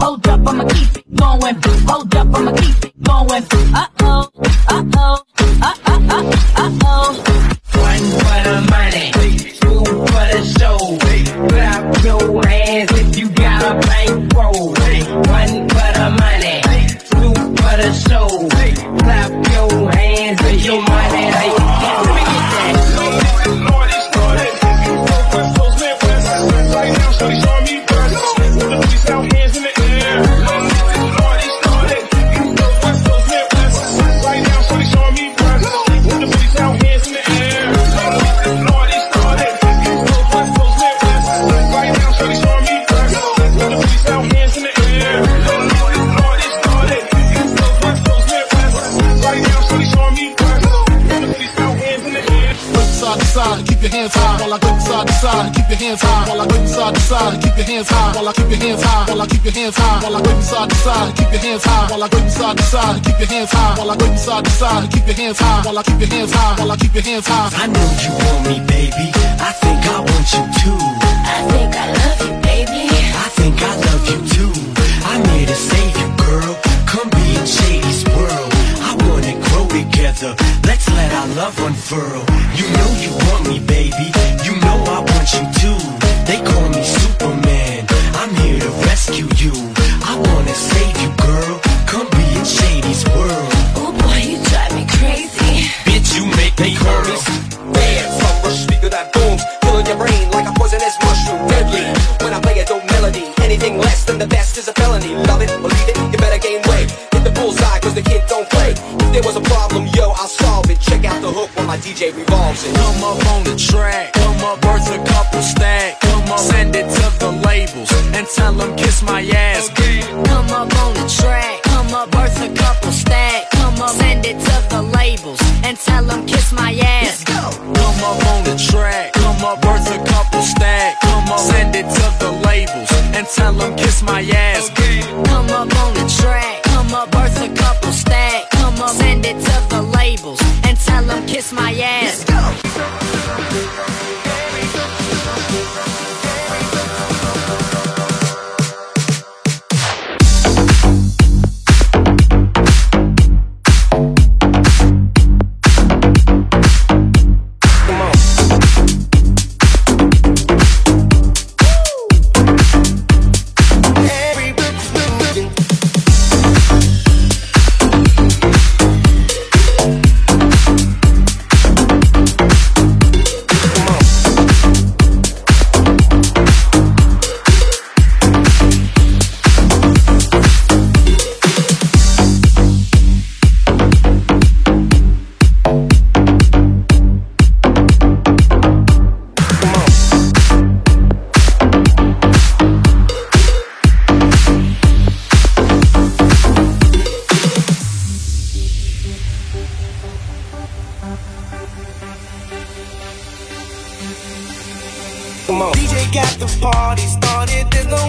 Hold up, I'ma keep it going. Hold up, I'ma keep it going. Uh oh, uh oh, uh uh uh uh oh. Side to side and keep your hands high while I go side to side and keep your hands high while I wave side to side and keep your hands high while I keep your hands high while I keep your hands high while I wave side to side and keep your hands high while I wave side to side and keep your hands high while I wave side to side and keep your hands high while I keep your hands high while I keep your hands high I know you want me, baby. I think I want you too. I think I love you, baby. I think I love you too. I'm here to save you, girl. Come be in Shady's world. I wanna grow together. Let's let our love unfurl. You know you want me, baby. You know I want you too. They call me Superman. I'm here to rescue you. I wanna save you, girl. Come be in Shady's world. Oh boy, you drive me crazy. Bitch, you make me curl. Bad from a speaker that booms, filling your brain like a poisonous mushroom. Deadly when I play a dope melody. Anything less than the best is a felony. Love it, believe it, you better gain weight. Hit the bullseye, cause the kid don't play. If there was a problem, yo, I'll solve DJ revolves it. Come up on the track, come up, worth a couple stack. Come up, send it to the labels and tell them kiss my ass. Come up on the track, come up worth a couple stack. Come up, send it to the labels and tell them kiss my ass. Come up on the track, come up, worth a couple stack. Come up, send it to the labels and tell them kiss my ass. Come up on the track, come up worth a couple stack. Come up, send it kiss my ass. Got the party started, there's no.